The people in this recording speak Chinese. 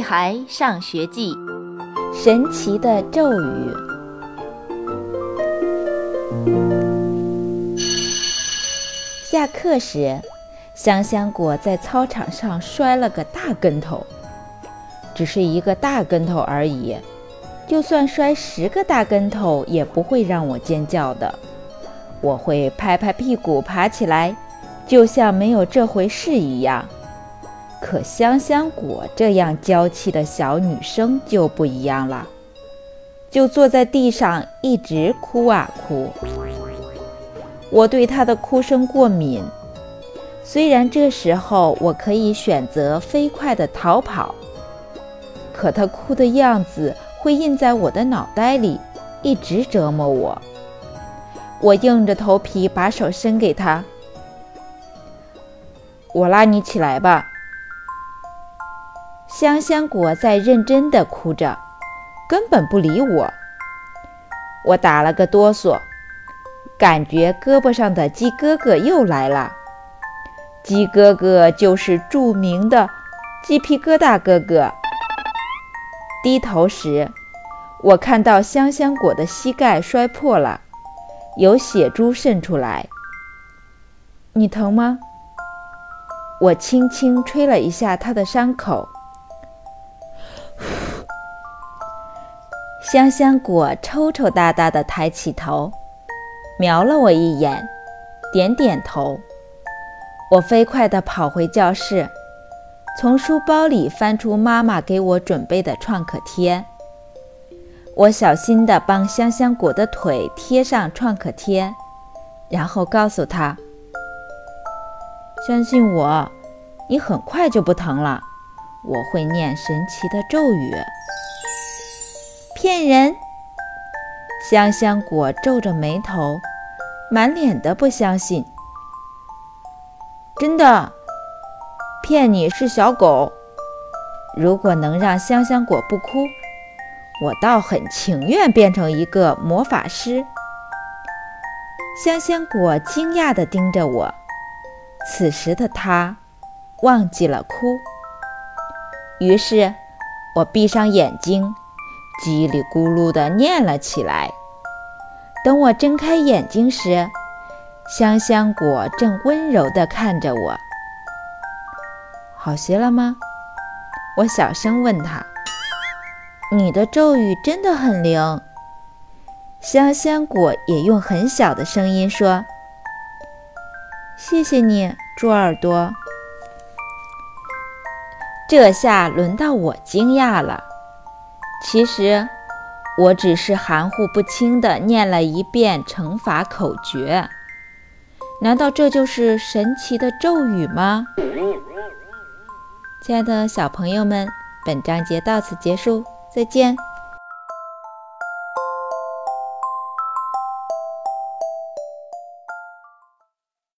孩上学记》神奇的咒语。下课时，香香果在操场上摔了个大跟头，只是一个大跟头而已。就算摔十个大跟头，也不会让我尖叫的。我会拍拍屁股爬起来，就像没有这回事一样。可香香果这样娇气的小女生就不一样了，就坐在地上一直哭啊哭。我对她的哭声过敏，虽然这时候我可以选择飞快地逃跑，可她哭的样子会印在我的脑袋里，一直折磨我。我硬着头皮把手伸给她，我拉你起来吧。香香果在认真地哭着，根本不理我。我打了个哆嗦，感觉胳膊上的鸡哥哥又来了。鸡哥哥就是著名的鸡皮疙瘩哥哥。低头时，我看到香香果的膝盖摔破了，有血珠渗出来。你疼吗？我轻轻吹了一下他的伤口。香香果抽抽搭搭地抬起头，瞄了我一眼，点点头。我飞快地跑回教室，从书包里翻出妈妈给我准备的创可贴。我小心地帮香香果的腿贴上创可贴，然后告诉她：“相信我，你很快就不疼了。我会念神奇的咒语。”骗人！香香果皱着眉头，满脸的不相信。真的，骗你是小狗。如果能让香香果不哭，我倒很情愿变成一个魔法师。香香果惊讶地盯着我，此时的他忘记了哭。于是，我闭上眼睛。叽里咕噜地念了起来。等我睁开眼睛时，香香果正温柔地看着我。好些了吗？我小声问他。你的咒语真的很灵。香香果也用很小的声音说：“谢谢你，猪耳朵。”这下轮到我惊讶了。其实，我只是含糊不清的念了一遍乘法口诀。难道这就是神奇的咒语吗？亲爱的小朋友们，本章节到此结束，再见。